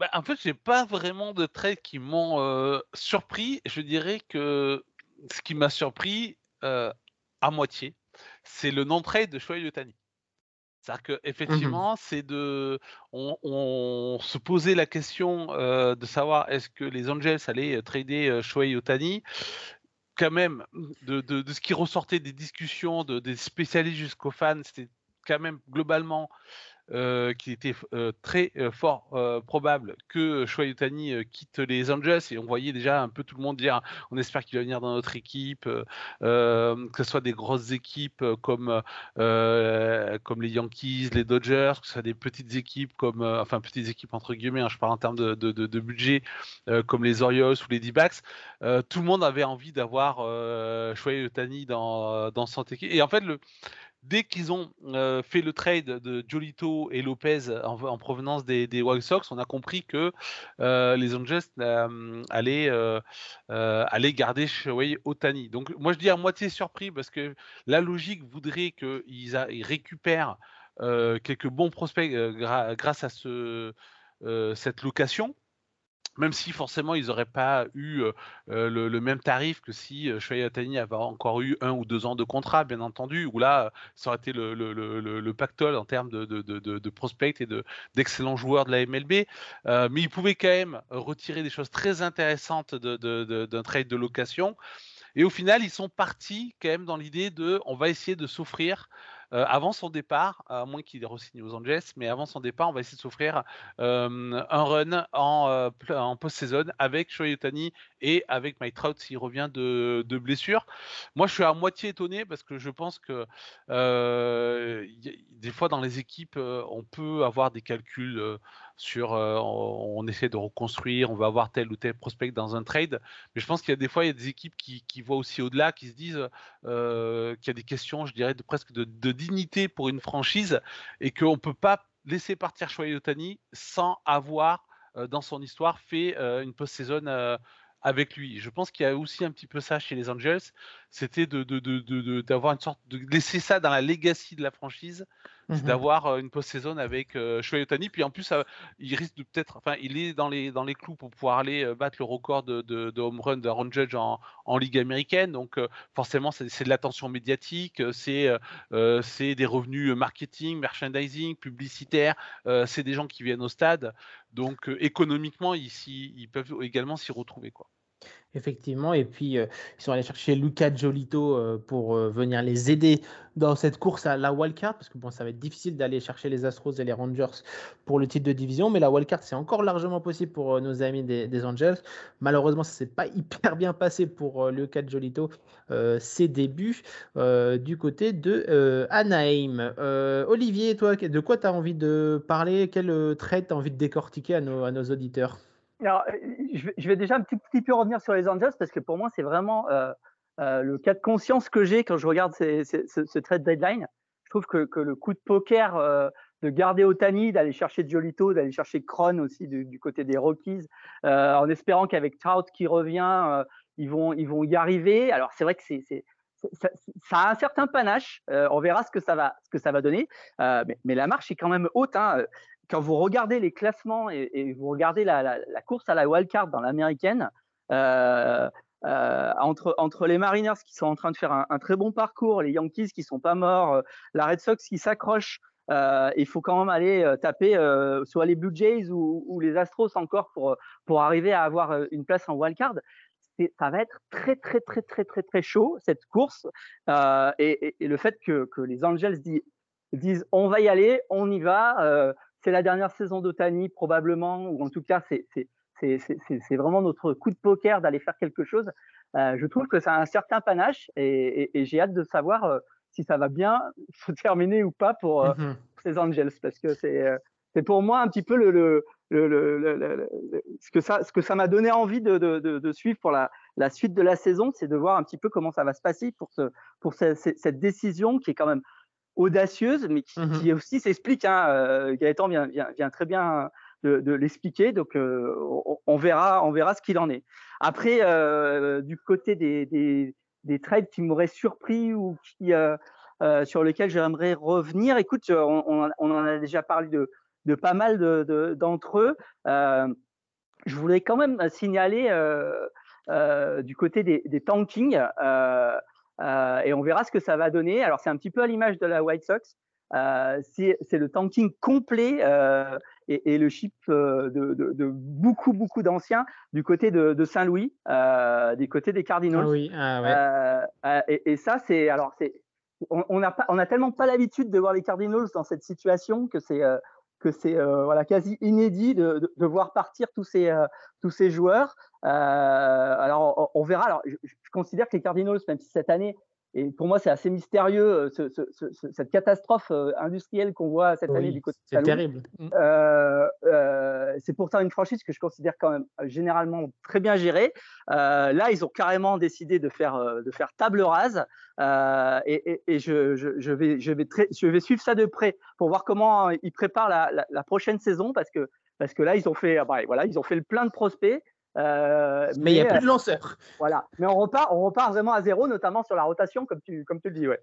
Bah, en fait, j'ai pas vraiment de trades qui m'ont euh, surpris. Je dirais que ce qui m'a surpris euh, à moitié, c'est le non-trade de Shohei Yotani. C'est-à-dire qu'effectivement, mmh c'est de. On, on, se posait la question euh, de savoir est-ce que les Angels allaient trader Shohei Yotani quand même, de, de, de, ce qui ressortait des discussions de, des spécialistes jusqu'aux fans, c'était quand même globalement euh, qu'il était euh, très euh, fort probable que Shohei Ohtani quitte les Angels. Et on voyait déjà un peu tout le monde dire on espère qu'il va venir dans notre équipe, que ce soit des grosses équipes comme comme les Yankees, les Dodgers, que ce soit des petites équipes comme enfin petites équipes entre guillemets, hein, je parle en termes de, budget comme les Orioles ou les D-backs, tout le monde avait envie d'avoir Shohei Ohtani dans dans son équipe. Et en fait le dès qu'ils ont euh, fait le trade de Jolito et Lopez en, en provenance des, White Sox, on a compris que euh, les Angels euh, allaient, allaient garder Shohei Otani. Donc moi je dis à moitié surpris parce que la logique voudrait qu'ils ils récupèrent quelques bons prospects grâce à ce, cette location même si forcément ils n'auraient pas eu euh, le, le, même tarif que si euh, Shohei Otani avait encore eu un ou deux ans de contrat, bien entendu, où là, ça aurait été le, le, le pactole en termes de, de, prospects et d'excellents joueurs de la MLB. Euh, mais ils pouvaient quand même retirer des choses très intéressantes d'un trade de location. Et au final, ils sont partis quand même dans l'idée de on va essayer de s'offrir euh, avant son départ, à moins qu'il re-signe aux Angeles, mais avant son départ, on va essayer de s'offrir euh, un run en, euh, post-saison avec Shohei Otani et avec Mike Trout s'il revient de, blessure. Moi, je suis à moitié étonné parce que je pense que euh, des fois dans les équipes, on peut avoir des calculs sur on, on, essaie de reconstruire, on va avoir tel ou tel prospect dans un trade, mais je pense qu'il y a des fois il y a des équipes qui, voient aussi au-delà, qui se disent euh, qu'il y a des questions, je dirais, de presque de, dignité pour une franchise et qu'on ne peut pas laisser partir Shohei Otani sans avoir euh, dans son histoire fait euh, une post-saison euh, avec lui. Je pense qu'il y a aussi un petit peu ça chez les Angels, c'était de, de, d'avoir une sorte de laisser ça dans la legacy de la franchise, c'est mmh d'avoir une post-saison avec euh, Shohei Otani. Puis en plus, il risque de peut-être, enfin, il est dans les, dans les clous pour pouvoir aller battre le record de, de, home run d'Aaron Judge en, en, Ligue américaine. Donc forcément, c'est de l'attention médiatique, c'est c'est des revenus marketing, merchandising, publicitaire, c'est des gens qui viennent au stade. Donc économiquement, ici, ils peuvent également s'y retrouver. quoi. Effectivement, et puis ils sont allés chercher Luca Giolito pour venir les aider dans cette course à la wildcard, parce que bon, ça va être difficile d'aller chercher les Astros et les Rangers pour le titre de division, mais la wildcard c'est encore largement possible pour nos amis des, Angels. Malheureusement, ça s'est pas <laughs> hyper bien passé pour Luca Giolito ses débuts du côté de Anaheim. Olivier, toi, de quoi tu as envie de parler? Quel trait tu as envie de décortiquer à nos auditeurs? Alors, euh, je vais, déjà un petit, petit, peu revenir sur les Angels parce que pour moi, c'est vraiment euh, euh, le cas de conscience que j'ai quand je regarde ce, trade deadline. Je trouve que, le coup de poker de garder Otani, d'aller chercher Giolito, d'aller chercher Cron aussi du, côté des Rockies, en espérant qu'avec Trout qui revient, ils, vont, y arriver. Alors, c'est vrai que ça, a un certain panache. on verra ce que ça va, ce que ça va donner. mais, la marche est quand même haute. Hein quand vous regardez les classements et, vous regardez la, course à la wildcard dans l'américaine, euh, euh, entre, entre les Mariners qui sont en train de faire un, très bon parcours, les Yankees qui sont pas morts, euh, la Red Sox qui s'accroche, il faut quand même aller taper soit les Blue Jays ou, les Astros encore pour, pour arriver à avoir une place en wildcard. Ça va être très très très très très très chaud cette course et, le fait que, les Angels disent on va y aller, on y va c'est la dernière saison d'Otani probablement, ou en tout cas c'est c'est vraiment notre coup de poker d'aller faire quelque chose. Euh, je trouve que ça a un certain panache et, j'ai hâte de savoir euh, si ça va bien se <laughs> terminer ou pas pour, euh, mmh ces Angels parce que c'est pour moi un petit peu le, le, le, ce que ça ce que ça m'a donné envie de, de, de, suivre pour la, la, suite de la saison, c'est de voir un petit peu comment ça va se passer pour ce pour cette décision qui est quand même audacieuse, mais qui, mmh aussi s'explique. Hein, euh, Gaëtan vient, vient, très bien de, l'expliquer, donc euh, on, verra, on verra ce qu'il en est. Après, euh, du côté des, des, trades qui m'auraient surpris ou qui, sur lesquels j'aimerais revenir, écoute, on, en a déjà parlé de, de pas mal d'entre eux. je voulais quand même signaler du côté des, des tankings. Euh, et on verra ce que ça va donner. Alors, c'est un petit peu à l'image de la White Sox. Euh, c'est le tanking complet euh, et, le chip de, beaucoup, beaucoup d'anciens du côté de, Saint-Louis, du côté des Cardinals. Ah oui, ah ouais. et, ça, c'est. Alors, c'est. On, a on a tellement pas l'habitude de voir les Cardinals dans cette situation que c'est que c'est voilà quasi inédit de, voir partir tous ces tous ces joueurs. alors on, verra. Alors je, considère que les Cardinals, même si cette année et pour moi, c'est assez mystérieux, euh, cette catastrophe euh, industrielle qu'on voit cette année du côté de C'est terrible. Mm. Euh, c'est pourtant une franchise que je considère quand même généralement très bien gérée. là, ils ont carrément décidé de faire, de faire table rase. et, je, vais, je, vais je vais suivre ça de près pour voir comment ils préparent la, prochaine saison parce que, parce que là, ils ont fait, ah bah, voilà, ils ont fait le plein de prospects. Euh, mais il n'y a plus de euh, lanceurs. Voilà. Mais on repart, on repart vraiment à zéro, notamment sur la rotation, comme tu, comme tu le dis. Ouais.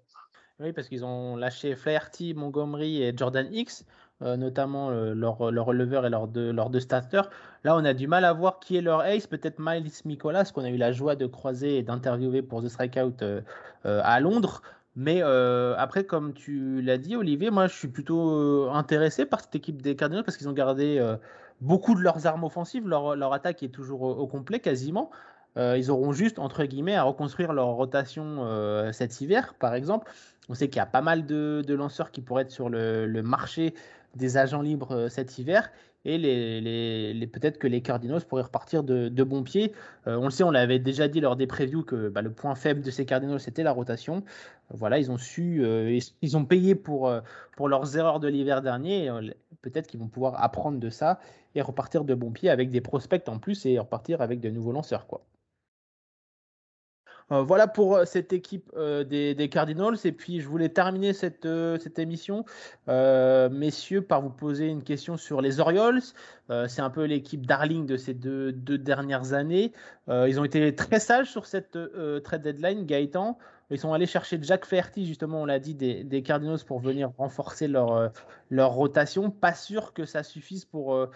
Oui, parce qu'ils ont lâché Flaherty, Montgomery et Jordan X, euh, notamment leur, leur releveur et leurs deux, leur deux starters. Là, on a du mal à voir qui est leur ace. Peut-être Miles Mikolas, qu'on a eu la joie de croiser et d'interviewer pour The Strikeout à Londres. Mais après, comme tu l'as dit, Olivier, moi je suis plutôt intéressé par cette équipe des Cardinals parce qu'ils ont gardé beaucoup de leurs armes offensives. Leur, attaque est toujours au, complet quasiment. Euh, ils auront juste, entre guillemets, à reconstruire leur rotation euh, cet hiver, par exemple. On sait qu'il y a pas mal de, lanceurs qui pourraient être sur le, marché des agents libres euh, cet hiver. Et peut-être que les Cardinals pourraient repartir de, de bons pieds. on le sait, on l'avait déjà dit lors des previews que bah, le point faible de ces Cardinals, c'était la rotation. Voilà, ils ont su, ils ont payé pour, pour leurs erreurs de l'hiver dernier. Peut-être qu'ils vont pouvoir apprendre de ça et repartir de bon pied avec des prospects en plus et repartir avec de nouveaux lanceurs. Quoi. Euh, voilà pour euh, cette équipe euh, des, Cardinals. Et puis, je voulais terminer cette, émission, messieurs, par vous poser une question sur les Orioles. c'est un peu l'équipe darling de ces deux, dernières années. ils ont été très sages sur cette trade deadline, Gaëtan. Ils sont allés chercher Jack Ferty, justement, on l'a dit, des, Cardinals pour venir renforcer leur, rotation. Pas sûr que ça suffise pour,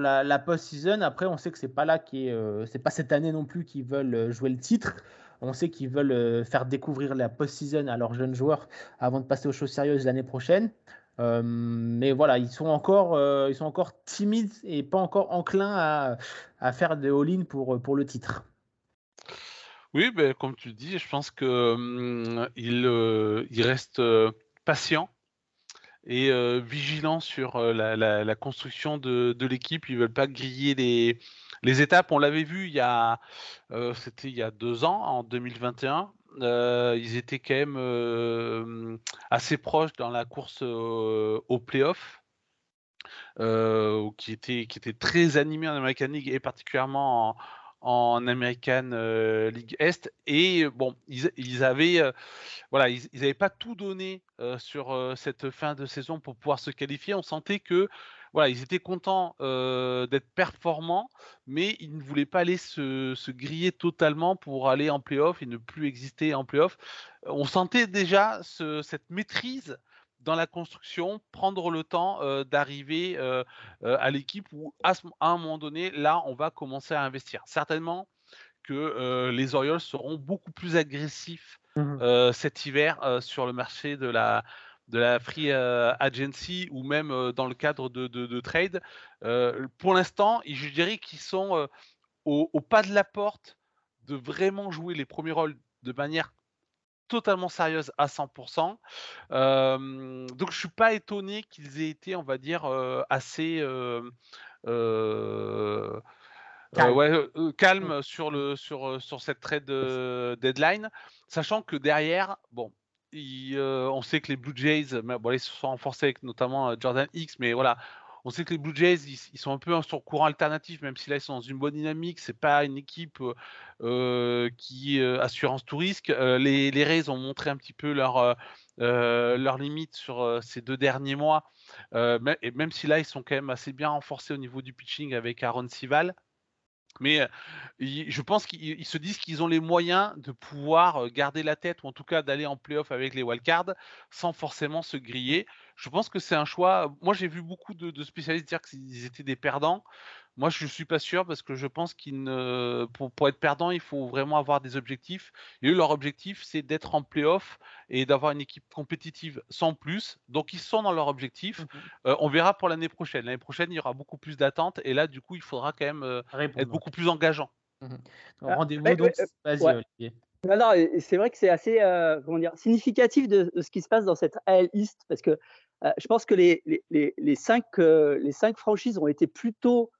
la, la post-season. Après, on sait que c'est pas là pas cette année non plus qu'ils veulent jouer le titre. On sait qu'ils veulent faire découvrir la post-season à leurs jeunes joueurs avant de passer aux choses sérieuses l'année prochaine. Euh, mais voilà, ils sont, encore, euh, ils sont encore timides et pas encore enclins à, à faire des all-in pour, pour le titre. Oui, ben, comme tu dis, je pense qu'il hum, il, il reste euh, patient et vigilant sur la, la, construction de, de l'équipe. Ils veulent pas griller les, les étapes. On l'avait vu il y a, c'était il y a deux ans, en 2021. Euh, ils étaient quand même euh, assez proches dans la course au playoff. Euh, qui était qui était très animé en American League et particulièrement en, American League Est et bon ils avaient voilà ils n'avaient pas tout donné sur cette fin de saison pour pouvoir se qualifier on sentait que voilà, ils étaient contents d'être performants, mais ils ne voulaient pas aller se, griller totalement pour aller en playoff et ne plus exister en playoff. On sentait déjà cette maîtrise dans la construction, prendre le temps d'arriver à l'équipe où, à, un moment donné, là, on va commencer à investir. Certainement que les Orioles seront beaucoup plus agressifs mmh cet hiver sur le marché de la, de la free euh, agency ou même euh, dans le cadre de, trade. Euh, pour l'instant, je dirais qu'ils sont au, pas de la porte de vraiment jouer les premiers rôles de manière totalement sérieuse à 100%. donc je suis pas étonné qu'ils aient été, on va dire, assez calme, sur, le, sur, sur cette trade deadline, sachant que derrière, bon, euh, on sait que les Blue Jays, ils se sont renforcés avec notamment euh, Jordan X, mais voilà, on sait que les Blue Jays, ils, sont un peu sur courant alternatif, même si là ils sont dans une bonne dynamique. C'est pas une équipe euh, qui assurance tout risque. les, Rays ont montré un petit peu leur leurs limites sur ces deux derniers mois. et même si là ils sont quand même assez bien renforcés au niveau du pitching avec Aaron Sival. Mais je pense qu'ils se disent qu'ils ont les moyens de pouvoir garder la tête ou en tout cas d'aller en playoff avec les wildcards sans forcément se griller. Je pense que c'est un choix. Moi, j'ai vu beaucoup de, spécialistes dire qu'ils étaient des perdants. Moi, je ne suis pas sûr parce que je pense qu'il ne, pour, être perdant, il faut vraiment avoir des objectifs. Et eux, leur objectif, c'est d'être en playoff et d'avoir une équipe compétitive sans plus. Donc, ils sont dans leur objectif. Mmh euh, on verra pour l'année prochaine. L'année prochaine, il y aura beaucoup plus d'attentes et là, du coup, il faudra quand même euh, être beaucoup plus engageant. Mmh ah, rendez-vous donc. Vas-y, Olivier. Non, c'est vrai que c'est assez euh, comment dire, significatif de, ce qui se passe dans cette AL East parce que je pense que les, les, les, cinq, les cinq franchises ont été plutôt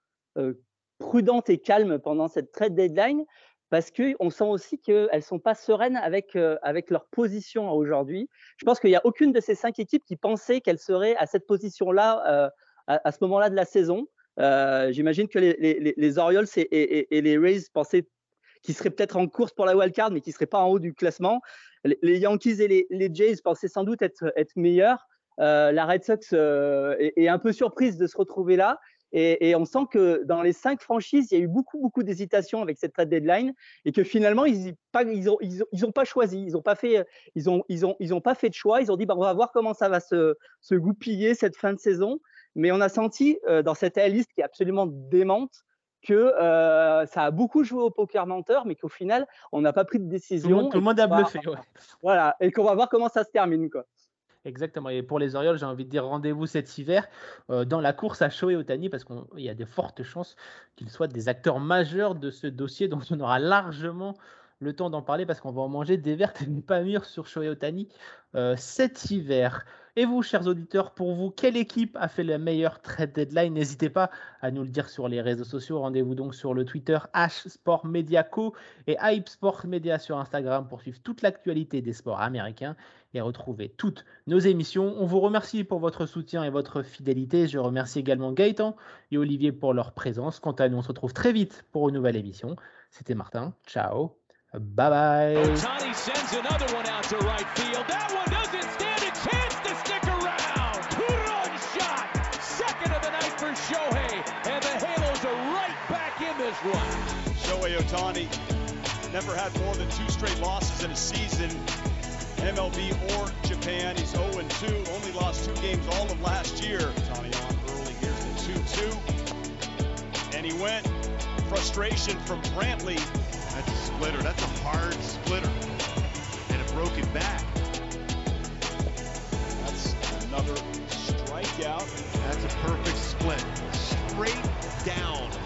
prudentes et calmes pendant cette trade deadline parce qu'on sent aussi qu'elles ne sont pas sereines avec, avec leur position aujourd'hui. Je pense qu'il n'y a aucune de ces cinq équipes qui pensait qu'elles seraient à cette position-là à, ce moment-là de la saison. J'imagine que les, les, les Orioles et, les Rays pensaient qu'ils seraient peut-être en course pour la wildcard, mais qui ne seraient pas en haut du classement. Les, Yankees et les, Jays pensaient sans doute être, meilleurs. la Red Sox est, un peu surprise de se retrouver là. Et, on sent que dans les cinq franchises, il y a eu beaucoup, beaucoup d'hésitation avec cette trade deadline et que finalement, ils n'ont ils ont, ils ont, pas choisi, ils n'ont pas, fait, ils ont, ils ont, ils ont pas fait de choix. Ils ont dit, bah, on va voir comment ça va se, se goupiller cette fin de saison. Mais on a senti euh, dans cette liste qui est absolument démente que euh, ça a beaucoup joué au poker menteur, mais qu'au final, on n'a pas pris de décision. Tout le monde, a bluffé. Voilà, et qu'on va voir comment ça se termine. Quoi. Exactement. Et pour les Orioles, j'ai envie de dire rendez-vous cet hiver euh, dans la course à Shohei Otani parce qu'il y a de fortes chances qu'ils soient des acteurs majeurs de ce dossier. <laughs> Donc on aura largement le temps d'en parler parce qu'on va en manger des vertes et pas mûres sur Shohei euh, cet hiver. Et vous, chers auditeurs, pour vous, quelle équipe a fait la meilleure trade deadline? N'hésitez pas à nous le dire sur les réseaux sociaux. Rendez-vous donc sur le Twitter H Sport Co et Hype Media sur Instagram pour suivre toute l'actualité des sports américains et retrouver toutes nos émissions. On vous remercie pour votre soutien et votre fidélité. Je remercie également Gaëtan et Olivier pour leur présence. Quant à nous, on se retrouve très vite pour une nouvelle émission. C'était Martin. Ciao. Bye bye. Otani sends another one out to right field. That one doesn't stand a chance to stick around. Two-run shot, second of the night for Shohei, and the Halos are right back in this one. Shohei Otani never had more than two straight losses in a season. MLB or Japan. He's 0-2, only lost two games all of last year. Tony on early, here's the 2-2. And he went. Frustration from Brantley splitter. That's a hard splitter. And it broke it back. That's another strikeout. That's a perfect split. Straight down.